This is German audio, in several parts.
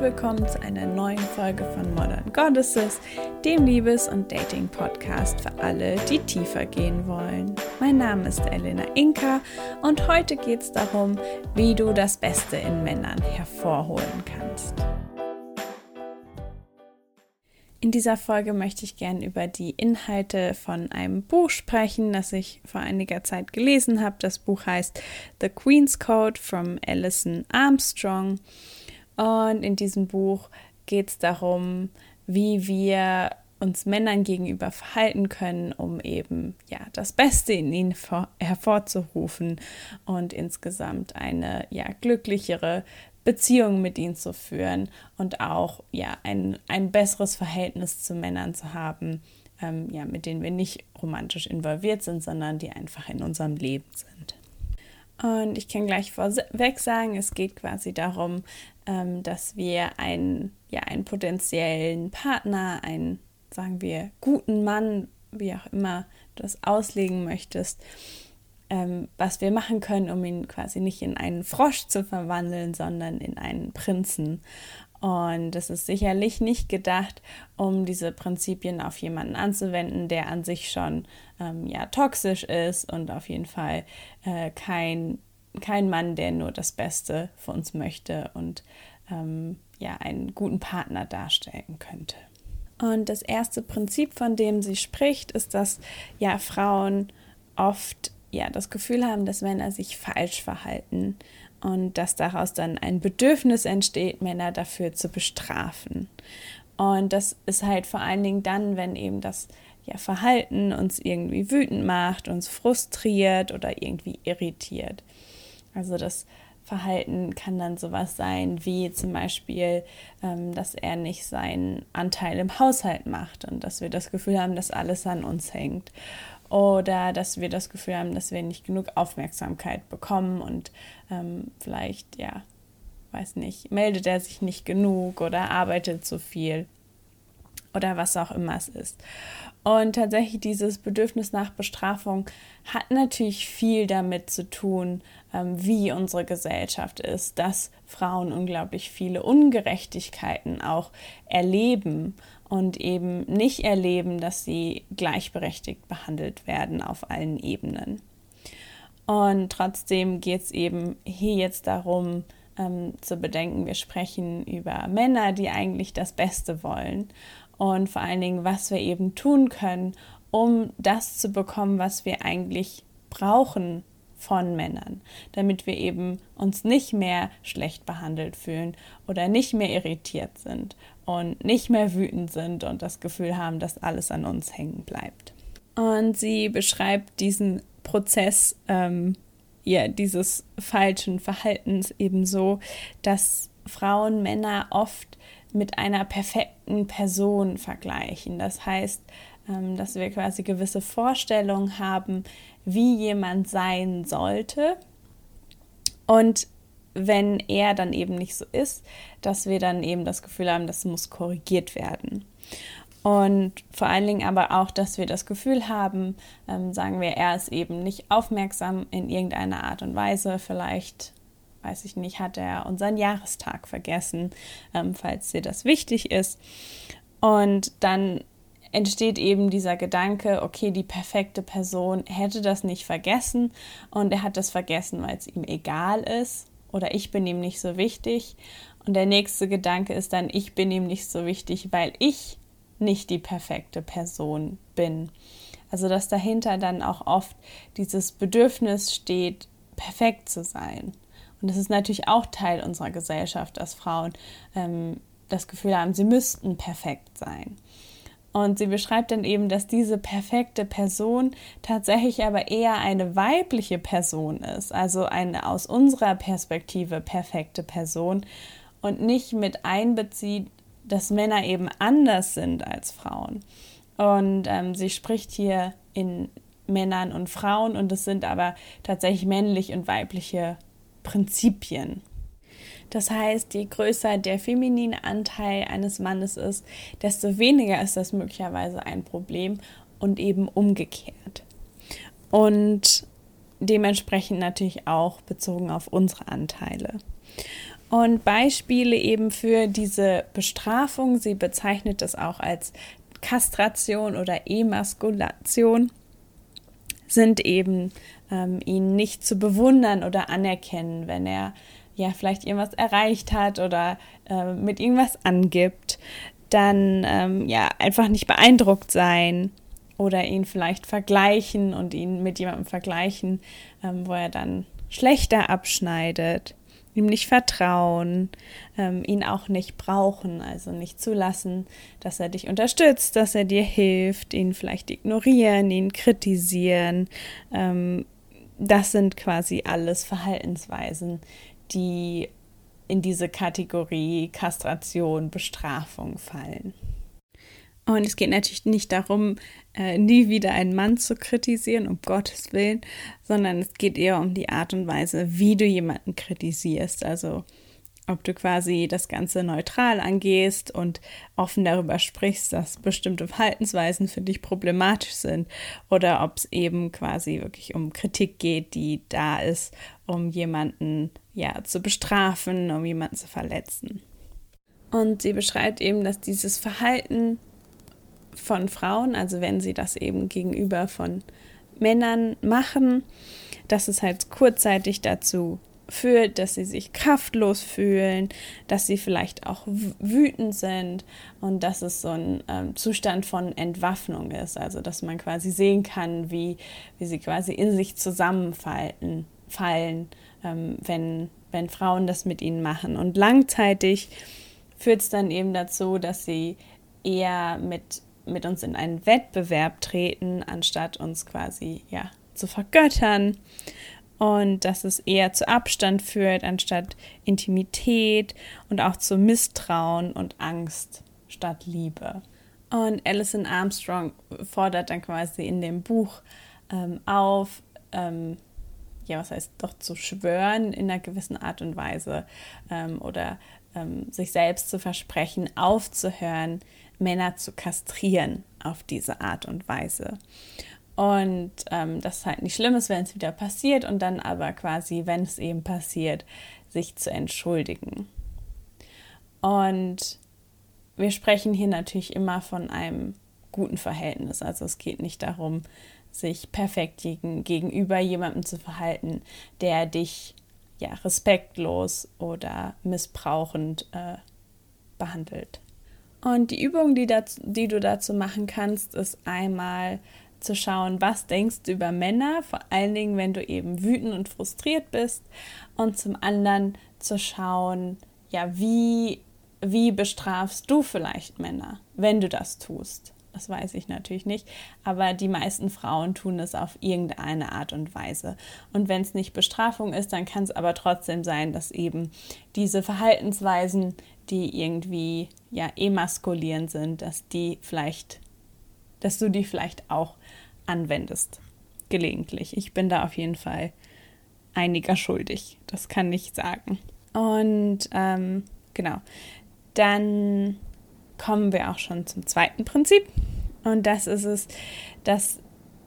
willkommen zu einer neuen Folge von Modern Goddesses, dem Liebes- und Dating-Podcast für alle, die tiefer gehen wollen. Mein Name ist Elena Inka und heute geht es darum, wie du das Beste in Männern hervorholen kannst. In dieser Folge möchte ich gerne über die Inhalte von einem Buch sprechen, das ich vor einiger Zeit gelesen habe. Das Buch heißt The Queen's Code from Alison Armstrong. Und in diesem Buch geht es darum, wie wir uns Männern gegenüber verhalten können, um eben ja das Beste in ihnen hervorzurufen und insgesamt eine ja glücklichere Beziehung mit ihnen zu führen und auch ja ein, ein besseres Verhältnis zu Männern zu haben, ähm, ja, mit denen wir nicht romantisch involviert sind, sondern die einfach in unserem Leben sind. Und ich kann gleich vorweg sagen, es geht quasi darum, ähm, dass wir einen, ja, einen potenziellen Partner, einen, sagen wir, guten Mann, wie auch immer du das auslegen möchtest, ähm, was wir machen können, um ihn quasi nicht in einen Frosch zu verwandeln, sondern in einen Prinzen. Und das ist sicherlich nicht gedacht, um diese Prinzipien auf jemanden anzuwenden, der an sich schon ähm, ja toxisch ist und auf jeden Fall äh, kein, kein Mann, der nur das Beste für uns möchte und ähm, ja einen guten Partner darstellen könnte. Und das erste Prinzip, von dem sie spricht, ist, dass ja Frauen oft ja das Gefühl haben, dass Männer sich falsch verhalten und dass daraus dann ein Bedürfnis entsteht, Männer dafür zu bestrafen. Und das ist halt vor allen Dingen dann, wenn eben das ja, Verhalten uns irgendwie wütend macht, uns frustriert oder irgendwie irritiert. Also das Verhalten kann dann sowas sein wie zum Beispiel, ähm, dass er nicht seinen Anteil im Haushalt macht und dass wir das Gefühl haben, dass alles an uns hängt oder dass wir das Gefühl haben, dass wir nicht genug Aufmerksamkeit bekommen und ähm, vielleicht, ja, weiß nicht, meldet er sich nicht genug oder arbeitet zu viel oder was auch immer es ist. Und tatsächlich dieses Bedürfnis nach Bestrafung hat natürlich viel damit zu tun, wie unsere Gesellschaft ist, dass Frauen unglaublich viele Ungerechtigkeiten auch erleben und eben nicht erleben, dass sie gleichberechtigt behandelt werden auf allen Ebenen. Und trotzdem geht es eben hier jetzt darum, ähm, zu bedenken, wir sprechen über Männer, die eigentlich das Beste wollen und vor allen Dingen, was wir eben tun können, um das zu bekommen, was wir eigentlich brauchen von Männern, damit wir eben uns nicht mehr schlecht behandelt fühlen oder nicht mehr irritiert sind und nicht mehr wütend sind und das Gefühl haben, dass alles an uns hängen bleibt. Und sie beschreibt diesen Prozess ähm, ja, dieses falschen Verhaltens eben so, dass Frauen Männer oft mit einer perfekten Person vergleichen. Das heißt, dass wir quasi gewisse Vorstellungen haben, wie jemand sein sollte. Und wenn er dann eben nicht so ist, dass wir dann eben das Gefühl haben, das muss korrigiert werden. Und vor allen Dingen aber auch, dass wir das Gefühl haben, ähm, sagen wir, er ist eben nicht aufmerksam in irgendeiner Art und Weise. Vielleicht, weiß ich nicht, hat er unseren Jahrestag vergessen, ähm, falls dir das wichtig ist. Und dann entsteht eben dieser Gedanke, okay, die perfekte Person hätte das nicht vergessen und er hat das vergessen, weil es ihm egal ist oder ich bin ihm nicht so wichtig. Und der nächste Gedanke ist dann, ich bin ihm nicht so wichtig, weil ich nicht die perfekte Person bin. Also dass dahinter dann auch oft dieses Bedürfnis steht, perfekt zu sein. Und das ist natürlich auch Teil unserer Gesellschaft, dass Frauen ähm, das Gefühl haben, sie müssten perfekt sein. Und sie beschreibt dann eben, dass diese perfekte Person tatsächlich aber eher eine weibliche Person ist, also eine aus unserer Perspektive perfekte Person und nicht mit einbezieht, dass Männer eben anders sind als Frauen. Und ähm, sie spricht hier in Männern und Frauen und es sind aber tatsächlich männlich und weibliche Prinzipien. Das heißt, je größer der feminine Anteil eines Mannes ist, desto weniger ist das möglicherweise ein Problem und eben umgekehrt. Und dementsprechend natürlich auch bezogen auf unsere Anteile. Und Beispiele eben für diese Bestrafung, sie bezeichnet es auch als Kastration oder Emaskulation, sind eben ähm, ihn nicht zu bewundern oder anerkennen, wenn er ja vielleicht irgendwas erreicht hat oder äh, mit irgendwas angibt, dann ähm, ja einfach nicht beeindruckt sein oder ihn vielleicht vergleichen und ihn mit jemandem vergleichen, ähm, wo er dann schlechter abschneidet ihm nicht vertrauen, ähm, ihn auch nicht brauchen, also nicht zulassen, dass er dich unterstützt, dass er dir hilft, ihn vielleicht ignorieren, ihn kritisieren. Ähm, das sind quasi alles Verhaltensweisen, die in diese Kategorie Kastration, Bestrafung fallen. Und es geht natürlich nicht darum, äh, nie wieder einen Mann zu kritisieren, um Gottes Willen, sondern es geht eher um die Art und Weise, wie du jemanden kritisierst. Also ob du quasi das Ganze neutral angehst und offen darüber sprichst, dass bestimmte Verhaltensweisen für dich problematisch sind oder ob es eben quasi wirklich um Kritik geht, die da ist, um jemanden ja zu bestrafen, um jemanden zu verletzen. Und sie beschreibt eben, dass dieses Verhalten von Frauen, also wenn sie das eben gegenüber von Männern machen, dass es halt kurzzeitig dazu führt, dass sie sich kraftlos fühlen, dass sie vielleicht auch wütend sind und dass es so ein ähm, Zustand von Entwaffnung ist, also dass man quasi sehen kann, wie, wie sie quasi in sich zusammenfallen, fallen, ähm, wenn, wenn Frauen das mit ihnen machen. Und langzeitig führt es dann eben dazu, dass sie eher mit mit uns in einen Wettbewerb treten, anstatt uns quasi ja zu vergöttern und dass es eher zu Abstand führt, anstatt Intimität und auch zu Misstrauen und Angst statt Liebe. Und Alison Armstrong fordert dann quasi in dem Buch ähm, auf, ähm, ja, was heißt doch zu schwören in einer gewissen Art und Weise ähm, oder ähm, sich selbst zu versprechen, aufzuhören, Männer zu kastrieren auf diese Art und Weise. Und ähm, das halt nicht schlimm ist, wenn es wieder passiert und dann aber quasi, wenn es eben passiert, sich zu entschuldigen. Und wir sprechen hier natürlich immer von einem guten Verhältnis. Also es geht nicht darum, sich perfekt gegen, gegenüber jemandem zu verhalten, der dich ja respektlos oder missbrauchend äh, behandelt. Und die Übung, die, dazu, die du dazu machen kannst, ist einmal zu schauen, was denkst du über Männer, vor allen Dingen, wenn du eben wütend und frustriert bist. Und zum anderen zu schauen, ja, wie, wie bestrafst du vielleicht Männer, wenn du das tust. Das weiß ich natürlich nicht, aber die meisten Frauen tun es auf irgendeine Art und Weise. Und wenn es nicht Bestrafung ist, dann kann es aber trotzdem sein, dass eben diese Verhaltensweisen, die irgendwie ja emaskulierend sind, dass die vielleicht, dass du die vielleicht auch anwendest. Gelegentlich. Ich bin da auf jeden Fall einiger schuldig. Das kann ich sagen. Und ähm, genau. Dann kommen wir auch schon zum zweiten Prinzip. Und das ist es, dass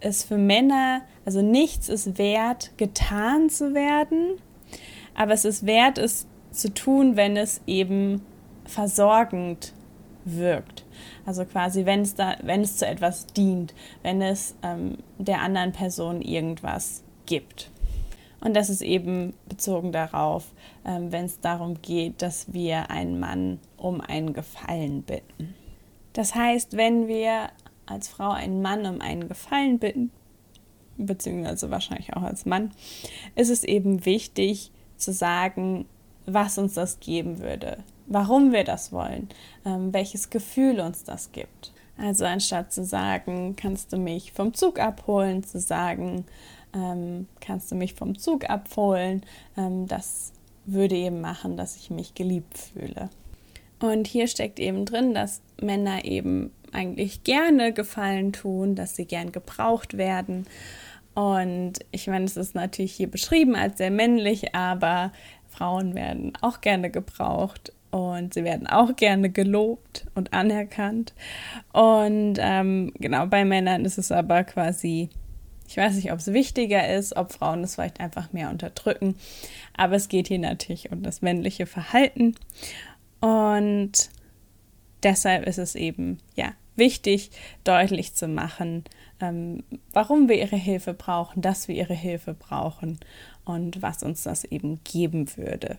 es für Männer, also nichts ist wert, getan zu werden, aber es ist wert, es zu tun, wenn es eben versorgend wirkt. Also quasi, wenn es da, wenn es zu etwas dient, wenn es ähm, der anderen Person irgendwas gibt. Und das ist eben bezogen darauf, ähm, wenn es darum geht, dass wir einen Mann um einen Gefallen bitten. Das heißt, wenn wir als Frau einen Mann um einen Gefallen bitten, beziehungsweise wahrscheinlich auch als Mann, ist es eben wichtig zu sagen, was uns das geben würde, warum wir das wollen, ähm, welches Gefühl uns das gibt. Also anstatt zu sagen, kannst du mich vom Zug abholen, zu sagen, ähm, kannst du mich vom Zug abholen, ähm, das würde eben machen, dass ich mich geliebt fühle. Und hier steckt eben drin, dass Männer eben eigentlich gerne Gefallen tun, dass sie gern gebraucht werden. Und ich meine, es ist natürlich hier beschrieben als sehr männlich, aber Frauen werden auch gerne gebraucht und sie werden auch gerne gelobt und anerkannt. Und ähm, genau bei Männern ist es aber quasi, ich weiß nicht, ob es wichtiger ist, ob Frauen es vielleicht einfach mehr unterdrücken, aber es geht hier natürlich um das männliche Verhalten. Und deshalb ist es eben, ja, wichtig, deutlich zu machen, ähm, warum wir ihre Hilfe brauchen, dass wir ihre Hilfe brauchen und was uns das eben geben würde.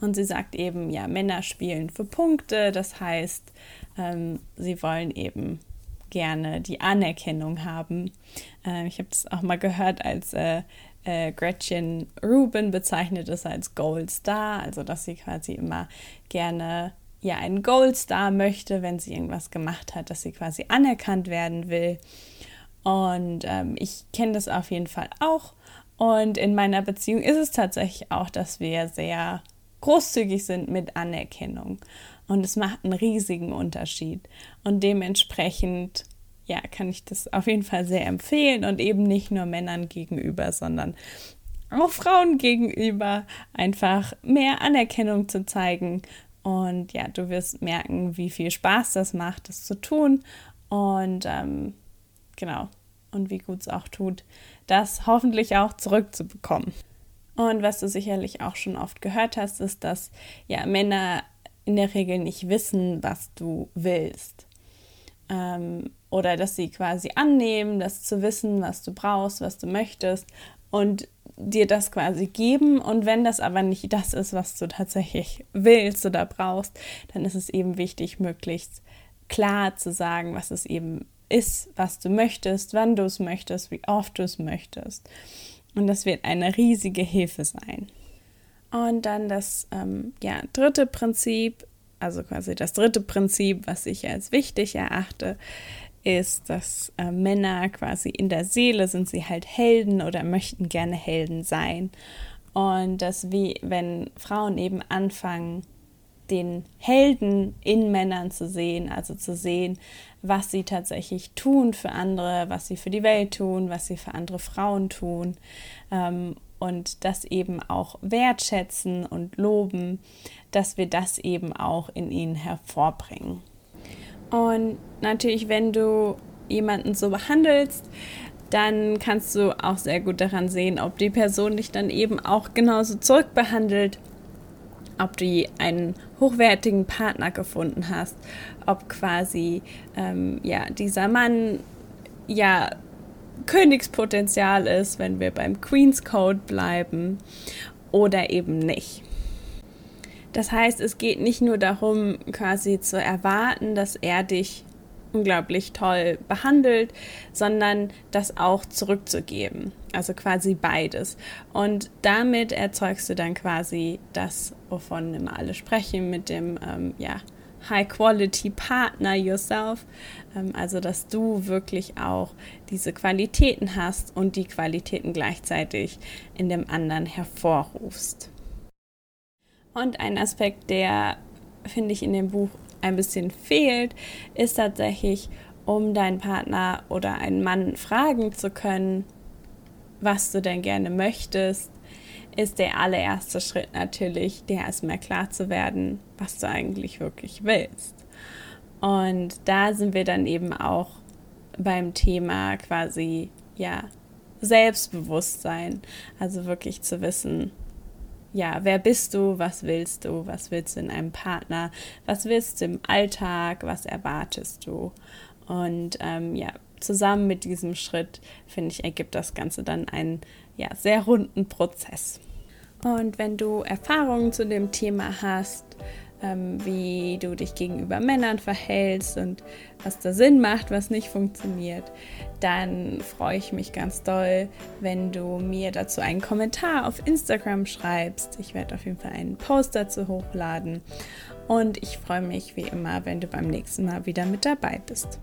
Und sie sagt eben, ja, Männer spielen für Punkte, das heißt, ähm, sie wollen eben gerne die Anerkennung haben. Äh, ich habe es auch mal gehört, als äh, äh, Gretchen Rubin bezeichnet es als Gold Star, also dass sie quasi immer gerne ja einen Gold Star möchte, wenn sie irgendwas gemacht hat, dass sie quasi anerkannt werden will. Und ähm, ich kenne das auf jeden Fall auch. Und in meiner Beziehung ist es tatsächlich auch, dass wir sehr großzügig sind mit Anerkennung. Und es macht einen riesigen Unterschied. Und dementsprechend, ja, kann ich das auf jeden Fall sehr empfehlen und eben nicht nur Männern gegenüber, sondern auch Frauen gegenüber einfach mehr Anerkennung zu zeigen. Und ja, du wirst merken, wie viel Spaß das macht, das zu tun. Und ähm, genau, und wie gut es auch tut, das hoffentlich auch zurückzubekommen. Und was du sicherlich auch schon oft gehört hast, ist, dass ja Männer in der Regel nicht wissen, was du willst. Ähm, oder dass sie quasi annehmen, das zu wissen, was du brauchst, was du möchtest und dir das quasi geben. Und wenn das aber nicht das ist, was du tatsächlich willst oder brauchst, dann ist es eben wichtig, möglichst klar zu sagen, was es eben ist, was du möchtest, wann du es möchtest, wie oft du es möchtest. Und das wird eine riesige Hilfe sein. Und dann das ähm, ja, dritte Prinzip, also quasi das dritte Prinzip, was ich als wichtig erachte, ist, dass äh, Männer quasi in der Seele sind sie halt Helden oder möchten gerne Helden sein. Und dass wie wenn Frauen eben anfangen, den Helden in Männern zu sehen, also zu sehen, was sie tatsächlich tun für andere, was sie für die Welt tun, was sie für andere Frauen tun ähm, und das eben auch wertschätzen und loben, dass wir das eben auch in ihnen hervorbringen. Und natürlich, wenn du jemanden so behandelst, dann kannst du auch sehr gut daran sehen, ob die Person dich dann eben auch genauso zurückbehandelt ob du einen hochwertigen Partner gefunden hast, ob quasi ähm, ja dieser Mann ja Königspotenzial ist, wenn wir beim Queen's Code bleiben oder eben nicht. Das heißt, es geht nicht nur darum, quasi zu erwarten, dass er dich unglaublich toll behandelt, sondern das auch zurückzugeben. Also quasi beides. Und damit erzeugst du dann quasi das, wovon immer alle sprechen, mit dem ähm, ja, High-Quality-Partner yourself. Ähm, also, dass du wirklich auch diese Qualitäten hast und die Qualitäten gleichzeitig in dem anderen hervorrufst. Und ein Aspekt, der, finde ich, in dem Buch ein bisschen fehlt, ist tatsächlich, um deinen Partner oder einen Mann fragen zu können, was du denn gerne möchtest, ist der allererste Schritt natürlich, dir erstmal klar zu werden, was du eigentlich wirklich willst. Und da sind wir dann eben auch beim Thema quasi, ja, Selbstbewusstsein. Also wirklich zu wissen, ja, wer bist du, was willst du, was willst du in einem Partner, was willst du im Alltag, was erwartest du. Und ähm, ja, zusammen mit diesem Schritt, finde ich, ergibt das Ganze dann einen ja, sehr runden Prozess. Und wenn du Erfahrungen zu dem Thema hast, ähm, wie du dich gegenüber Männern verhältst und was da Sinn macht, was nicht funktioniert, dann freue ich mich ganz doll, wenn du mir dazu einen Kommentar auf Instagram schreibst. Ich werde auf jeden Fall einen Post dazu hochladen und ich freue mich wie immer, wenn du beim nächsten Mal wieder mit dabei bist.